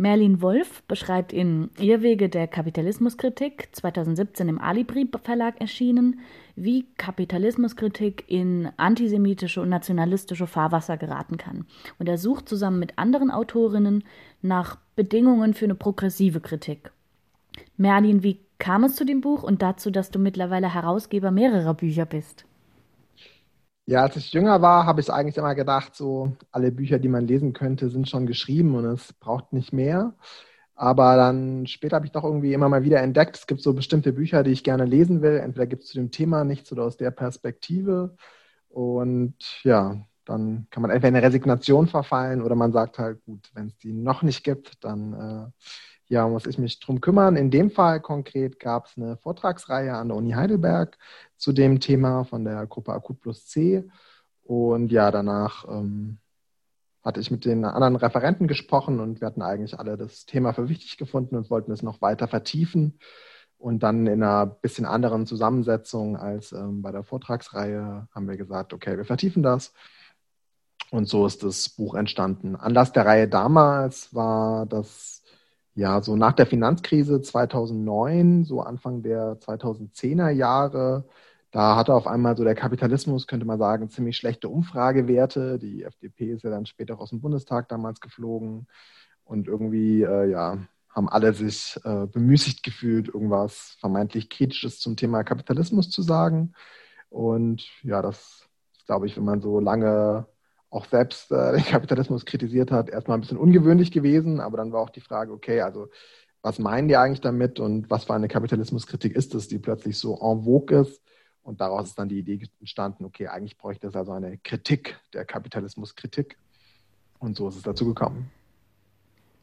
Merlin Wolf beschreibt in Irrwege der Kapitalismuskritik, 2017 im Alibri Verlag erschienen, wie Kapitalismuskritik in antisemitische und nationalistische Fahrwasser geraten kann. Und er sucht zusammen mit anderen Autorinnen nach Bedingungen für eine progressive Kritik. Merlin, wie kam es zu dem Buch und dazu, dass du mittlerweile Herausgeber mehrerer Bücher bist? Ja, als ich jünger war, habe ich eigentlich immer gedacht, so alle Bücher, die man lesen könnte, sind schon geschrieben und es braucht nicht mehr. Aber dann später habe ich doch irgendwie immer mal wieder entdeckt, es gibt so bestimmte Bücher, die ich gerne lesen will. Entweder gibt es zu dem Thema nichts oder aus der Perspektive. Und ja, dann kann man entweder in eine Resignation verfallen oder man sagt halt, gut, wenn es die noch nicht gibt, dann äh, ja, muss ich mich drum kümmern. In dem Fall konkret gab es eine Vortragsreihe an der Uni Heidelberg zu dem Thema von der Gruppe Akut plus C. Und ja, danach ähm, hatte ich mit den anderen Referenten gesprochen und wir hatten eigentlich alle das Thema für wichtig gefunden und wollten es noch weiter vertiefen. Und dann in einer bisschen anderen Zusammensetzung als ähm, bei der Vortragsreihe haben wir gesagt, okay, wir vertiefen das. Und so ist das Buch entstanden. Anlass der Reihe damals war, dass ja, so nach der Finanzkrise 2009, so Anfang der 2010er Jahre, da hatte auf einmal so der Kapitalismus, könnte man sagen, ziemlich schlechte Umfragewerte. Die FDP ist ja dann später aus dem Bundestag damals geflogen. Und irgendwie, äh, ja, haben alle sich äh, bemüßigt gefühlt, irgendwas vermeintlich Kritisches zum Thema Kapitalismus zu sagen. Und ja, das glaube ich, wenn man so lange auch selbst äh, den Kapitalismus kritisiert hat, erstmal ein bisschen ungewöhnlich gewesen. Aber dann war auch die Frage, okay, also was meinen die eigentlich damit und was für eine Kapitalismuskritik ist es, die plötzlich so en vogue ist? Und daraus ist dann die Idee entstanden, okay, eigentlich bräuchte es also eine Kritik der Kapitalismuskritik. Und so ist es dazu gekommen.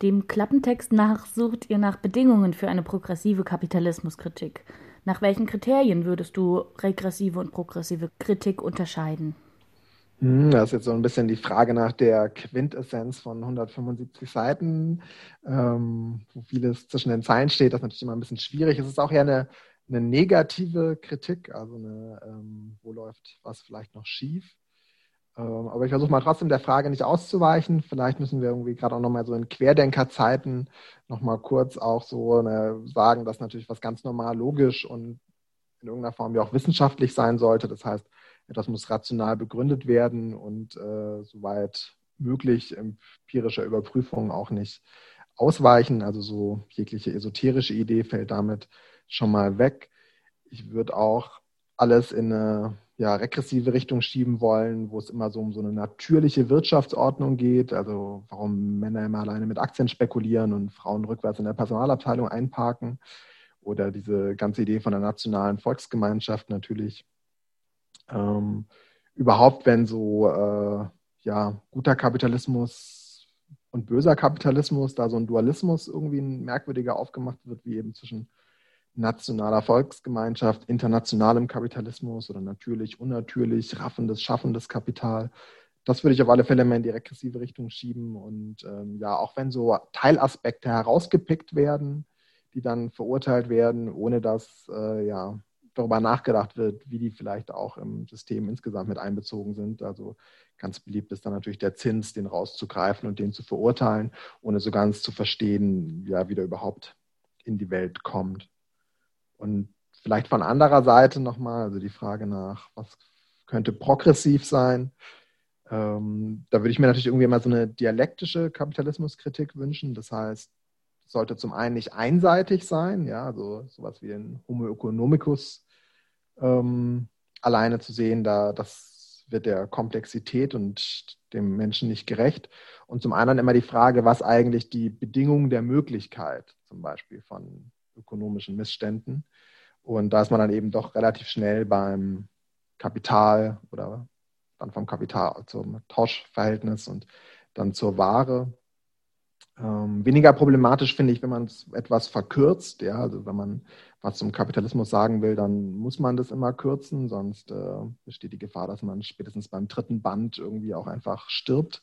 Dem Klappentext nach sucht ihr nach Bedingungen für eine progressive Kapitalismuskritik. Nach welchen Kriterien würdest du regressive und progressive Kritik unterscheiden? Hm, das ist jetzt so ein bisschen die Frage nach der Quintessenz von 175 Seiten, ähm, wo vieles zwischen den Zeilen steht. Das ist natürlich immer ein bisschen schwierig. Es ist auch eher eine, eine negative Kritik, also eine, ähm, wo läuft was vielleicht noch schief. Ähm, aber ich versuche mal trotzdem der Frage nicht auszuweichen. Vielleicht müssen wir irgendwie gerade auch nochmal so in Querdenkerzeiten nochmal kurz auch so eine, sagen, dass natürlich was ganz normal logisch und in irgendeiner Form ja auch wissenschaftlich sein sollte. Das heißt, etwas muss rational begründet werden und äh, soweit möglich empirischer Überprüfung auch nicht ausweichen. Also so jegliche esoterische Idee fällt damit schon mal weg. Ich würde auch alles in eine ja, regressive Richtung schieben wollen, wo es immer so um so eine natürliche Wirtschaftsordnung geht, also warum Männer immer alleine mit Aktien spekulieren und Frauen rückwärts in der Personalabteilung einparken oder diese ganze Idee von der nationalen Volksgemeinschaft natürlich ähm, überhaupt, wenn so äh, ja, guter Kapitalismus und böser Kapitalismus, da so ein Dualismus irgendwie ein merkwürdiger aufgemacht wird, wie eben zwischen nationaler Volksgemeinschaft, internationalem Kapitalismus oder natürlich, unnatürlich, raffendes, schaffendes Kapital. Das würde ich auf alle Fälle mehr in die regressive Richtung schieben. Und ähm, ja, auch wenn so Teilaspekte herausgepickt werden, die dann verurteilt werden, ohne dass äh, ja, darüber nachgedacht wird, wie die vielleicht auch im System insgesamt mit einbezogen sind. Also ganz beliebt ist dann natürlich der Zins, den rauszugreifen und den zu verurteilen, ohne so ganz zu verstehen, ja, wie der überhaupt in die Welt kommt. Und vielleicht von anderer Seite nochmal, also die Frage nach, was könnte progressiv sein. Ähm, da würde ich mir natürlich irgendwie mal so eine dialektische Kapitalismuskritik wünschen. Das heißt, sollte zum einen nicht einseitig sein, ja, also sowas wie ein Homo economicus ähm, alleine zu sehen, da das wird der Komplexität und dem Menschen nicht gerecht. Und zum anderen immer die Frage, was eigentlich die Bedingungen der Möglichkeit zum Beispiel von ökonomischen Missständen. Und da ist man dann eben doch relativ schnell beim Kapital oder dann vom Kapital zum Tauschverhältnis und dann zur Ware. Ähm, weniger problematisch finde ich, wenn man es etwas verkürzt, ja, also wenn man was zum Kapitalismus sagen will, dann muss man das immer kürzen, sonst äh, besteht die Gefahr, dass man spätestens beim dritten Band irgendwie auch einfach stirbt.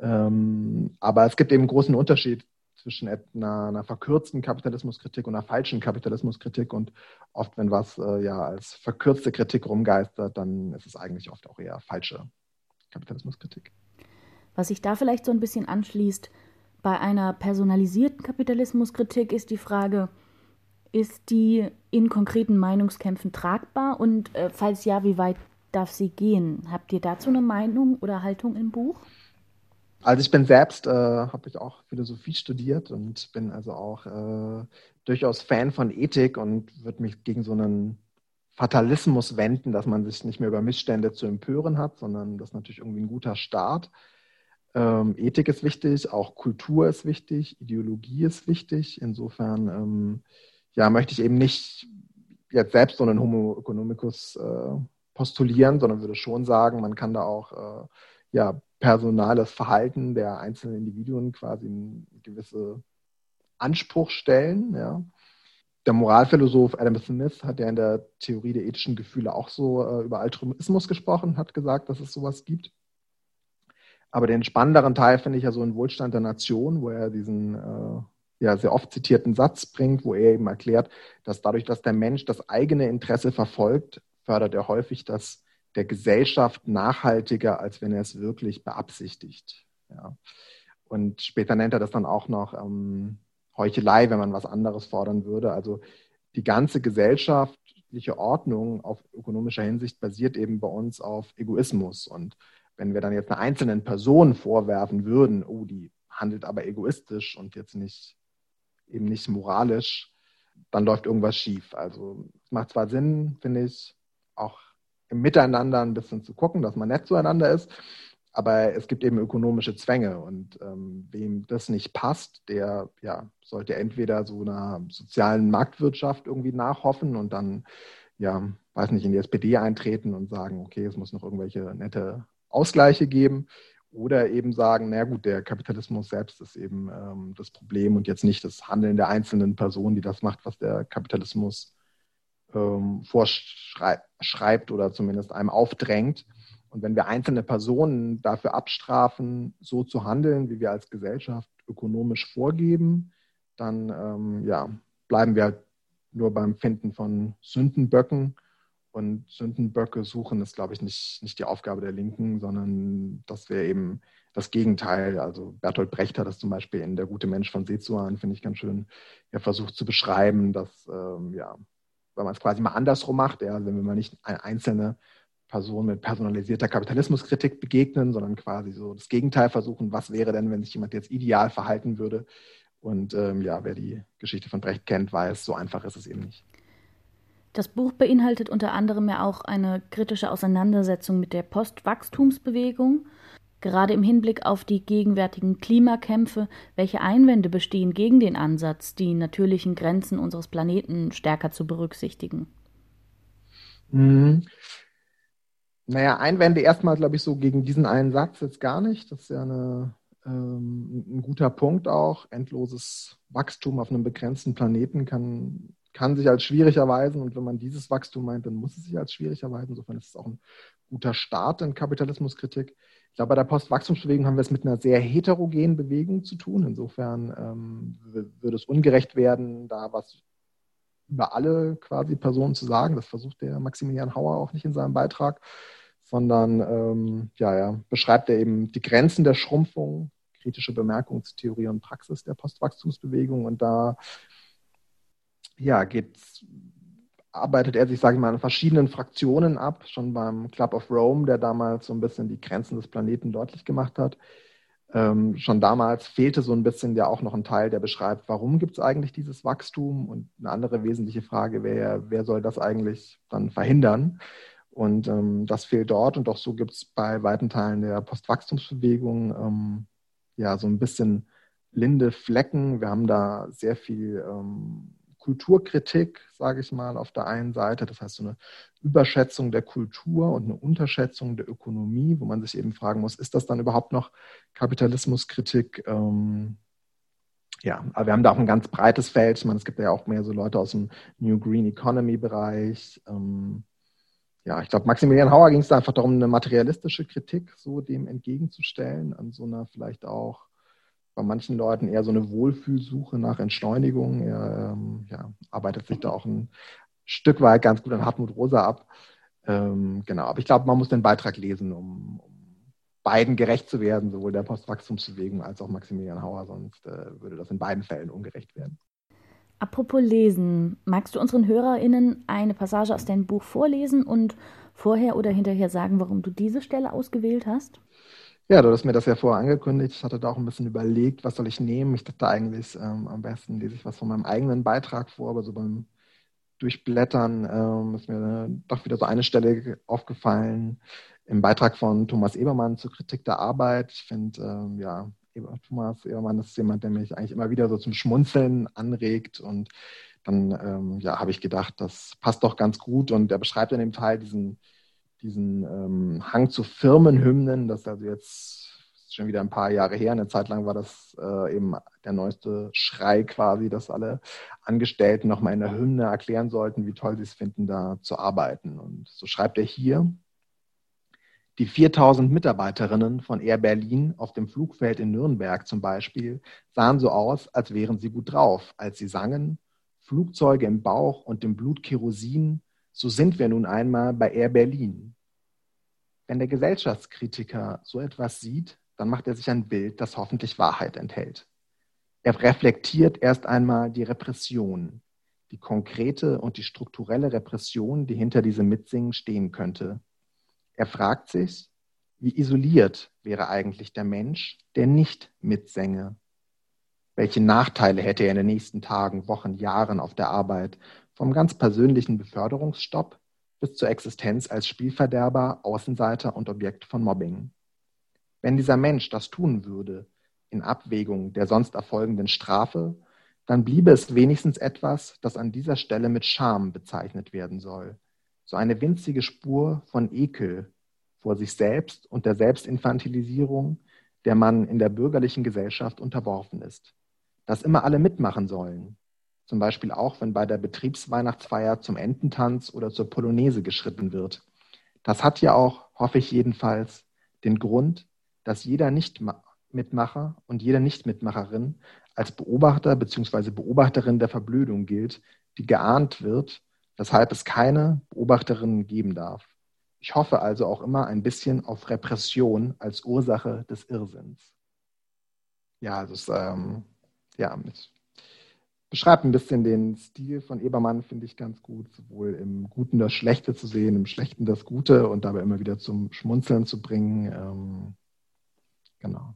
Ähm, aber es gibt eben einen großen Unterschied zwischen einer, einer, verkürzten Kapitalismuskritik und einer falschen Kapitalismuskritik. Und oft, wenn was äh, ja als verkürzte Kritik rumgeistert, dann ist es eigentlich oft auch eher falsche Kapitalismuskritik. Was sich da vielleicht so ein bisschen anschließt, Bei einer personalisierten Kapitalismuskritik ist die Frage, ist die in konkreten Meinungskämpfen tragbar und äh, falls ja, wie weit darf sie gehen? Habt ihr dazu eine Meinung oder Haltung im Buch? Also ich bin selbst, äh, habe ich auch Philosophie studiert und bin also auch äh, durchaus Fan von Ethik und würde mich gegen so einen Fatalismus wenden, dass man sich nicht mehr über Missstände zu empören hat, sondern das ist natürlich irgendwie ein guter Start. Ähm, Ethik ist wichtig, auch Kultur ist wichtig, Ideologie ist wichtig. Insofern ähm, ja, möchte ich eben nicht jetzt selbst so einen Homo economicus äh, postulieren, sondern würde schon sagen, man kann da auch äh, ja, personales Verhalten der einzelnen Individuen quasi einen gewissen Anspruch stellen. Ja. Der Moralphilosoph Adam Smith hat ja in der Theorie der ethischen Gefühle auch so äh, über Altruismus gesprochen, hat gesagt, dass es sowas gibt. Aber den spannenderen Teil finde ich ja so in Wohlstand der Nation, wo er diesen äh, ja, sehr oft zitierten Satz bringt, wo er eben erklärt, dass dadurch, dass der Mensch das eigene Interesse verfolgt, fördert er häufig das der Gesellschaft nachhaltiger, als wenn er es wirklich beabsichtigt. Ja. Und später nennt er das dann auch noch ähm, Heuchelei, wenn man was anderes fordern würde. Also die ganze gesellschaftliche Ordnung auf ökonomischer Hinsicht basiert eben bei uns auf Egoismus. Und wenn wir dann jetzt einer einzelnen Person vorwerfen würden, oh, die handelt aber egoistisch und jetzt nicht eben nicht moralisch, dann läuft irgendwas schief. Also es macht zwar Sinn, finde ich, auch im Miteinander ein bisschen zu gucken, dass man nett zueinander ist, aber es gibt eben ökonomische Zwänge und ähm, wem das nicht passt, der ja, sollte entweder so einer sozialen Marktwirtschaft irgendwie nachhoffen und dann, ja, weiß nicht, in die SPD eintreten und sagen, okay, es muss noch irgendwelche nette Ausgleiche geben oder eben sagen, na gut, der Kapitalismus selbst ist eben ähm, das Problem und jetzt nicht das Handeln der einzelnen Person, die das macht, was der Kapitalismus ähm, vorschreibt oder zumindest einem aufdrängt. Und wenn wir einzelne Personen dafür abstrafen, so zu handeln, wie wir als Gesellschaft ökonomisch vorgeben, dann ähm, ja, bleiben wir halt nur beim Finden von Sündenböcken und Sündenböcke suchen ist, glaube ich, nicht, nicht die Aufgabe der Linken, sondern das wäre eben das Gegenteil. Also Bertolt Brecht hat das zum Beispiel in Der gute Mensch von Sezuan, finde ich ganz schön, ja, versucht zu beschreiben, dass, ähm, ja, wenn man es quasi mal andersrum macht, ja, wenn wir mal nicht eine einzelne Person mit personalisierter Kapitalismuskritik begegnen, sondern quasi so das Gegenteil versuchen, was wäre denn, wenn sich jemand jetzt ideal verhalten würde. Und ähm, ja, wer die Geschichte von Brecht kennt, weiß, so einfach ist es eben nicht. Das Buch beinhaltet unter anderem ja auch eine kritische Auseinandersetzung mit der Postwachstumsbewegung. Gerade im Hinblick auf die gegenwärtigen Klimakämpfe, welche Einwände bestehen gegen den Ansatz, die natürlichen Grenzen unseres Planeten stärker zu berücksichtigen? Mhm. Naja, Einwände erstmal, glaube ich, so gegen diesen einen Satz jetzt gar nicht. Das ist ja eine, ähm, ein guter Punkt auch. Endloses Wachstum auf einem begrenzten Planeten kann kann sich als schwierig erweisen und wenn man dieses Wachstum meint, dann muss es sich als schwierig erweisen. Insofern ist es auch ein guter Start in Kapitalismuskritik. Ich glaube, bei der Postwachstumsbewegung haben wir es mit einer sehr heterogenen Bewegung zu tun. Insofern ähm, würde es ungerecht werden, da was über alle quasi Personen zu sagen. Das versucht der Maximilian Hauer auch nicht in seinem Beitrag, sondern ähm, ja, ja, beschreibt er eben die Grenzen der Schrumpfung, kritische Bemerkungen zu Theorie und Praxis der Postwachstumsbewegung. Und da ja, geht's, arbeitet er sich, sage ich mal, in verschiedenen Fraktionen ab, schon beim Club of Rome, der damals so ein bisschen die Grenzen des Planeten deutlich gemacht hat. Ähm, schon damals fehlte so ein bisschen ja auch noch ein Teil, der beschreibt, warum gibt es eigentlich dieses Wachstum? Und eine andere wesentliche Frage wäre, wer soll das eigentlich dann verhindern? Und ähm, das fehlt dort und auch so gibt es bei weiten Teilen der Postwachstumsbewegung ähm, ja so ein bisschen linde Flecken. Wir haben da sehr viel ähm, Kulturkritik, sage ich mal, auf der einen Seite, das heißt so eine Überschätzung der Kultur und eine Unterschätzung der Ökonomie, wo man sich eben fragen muss, ist das dann überhaupt noch Kapitalismuskritik? Ähm, ja, aber wir haben da auch ein ganz breites Feld. Ich meine, es gibt ja auch mehr so Leute aus dem New Green Economy Bereich. Ähm, ja, ich glaube, Maximilian Hauer ging es da einfach darum, eine materialistische Kritik so dem entgegenzustellen, an so einer vielleicht auch bei manchen Leuten eher so eine Wohlfühlsuche nach Entschleunigung. Er ähm, ja, arbeitet sich da auch ein Stück weit ganz gut an Hartmut Rosa ab. Ähm, genau, aber ich glaube, man muss den Beitrag lesen, um, um beiden gerecht zu werden, sowohl der Postwachstumsbewegung als auch Maximilian Hauer, sonst äh, würde das in beiden Fällen ungerecht werden. Apropos Lesen, magst du unseren HörerInnen eine Passage aus deinem Buch vorlesen und vorher oder hinterher sagen, warum du diese Stelle ausgewählt hast? Ja, du hast mir das ja vorher angekündigt. Ich hatte da auch ein bisschen überlegt, was soll ich nehmen. Ich dachte eigentlich, ähm, am besten lese ich was von meinem eigenen Beitrag vor, aber so beim Durchblättern ähm, ist mir doch wieder so eine Stelle aufgefallen im Beitrag von Thomas Ebermann zur Kritik der Arbeit. Ich finde, ähm, ja, Thomas Ebermann ist jemand, der mich eigentlich immer wieder so zum Schmunzeln anregt und dann ähm, ja, habe ich gedacht, das passt doch ganz gut und er beschreibt in dem Teil diesen diesen ähm, Hang zu Firmenhymnen, das ist also jetzt schon wieder ein paar Jahre her. Eine Zeit lang war das äh, eben der neueste Schrei quasi, dass alle Angestellten nochmal in der Hymne erklären sollten, wie toll sie es finden, da zu arbeiten. Und so schreibt er hier, die 4000 Mitarbeiterinnen von Air Berlin auf dem Flugfeld in Nürnberg zum Beispiel sahen so aus, als wären sie gut drauf, als sie sangen, Flugzeuge im Bauch und im Blut Kerosin, so sind wir nun einmal bei Air Berlin. Wenn der Gesellschaftskritiker so etwas sieht, dann macht er sich ein Bild, das hoffentlich Wahrheit enthält. Er reflektiert erst einmal die Repression, die konkrete und die strukturelle Repression, die hinter diesem Mitsingen stehen könnte. Er fragt sich, wie isoliert wäre eigentlich der Mensch, der nicht mitsänge? Welche Nachteile hätte er in den nächsten Tagen, Wochen, Jahren auf der Arbeit vom ganz persönlichen Beförderungsstopp bis zur Existenz als Spielverderber, Außenseiter und Objekt von Mobbing. Wenn dieser Mensch das tun würde, in Abwägung der sonst erfolgenden Strafe, dann bliebe es wenigstens etwas, das an dieser Stelle mit Scham bezeichnet werden soll. So eine winzige Spur von Ekel vor sich selbst und der Selbstinfantilisierung, der man in der bürgerlichen Gesellschaft unterworfen ist. Dass immer alle mitmachen sollen, zum Beispiel auch, wenn bei der Betriebsweihnachtsfeier zum Ententanz oder zur Polonaise geschritten wird. Das hat ja auch, hoffe ich jedenfalls, den Grund, dass jeder Nichtmitmacher und jede Nichtmitmacherin als Beobachter bzw. Beobachterin der Verblödung gilt, die geahnt wird, weshalb es keine Beobachterinnen geben darf. Ich hoffe also auch immer ein bisschen auf Repression als Ursache des Irrsinns. Ja, also es, ähm, ja, mit beschreibt ein bisschen den Stil von Ebermann, finde ich ganz gut, sowohl im Guten das Schlechte zu sehen, im Schlechten das Gute und dabei immer wieder zum Schmunzeln zu bringen. Ähm, genau.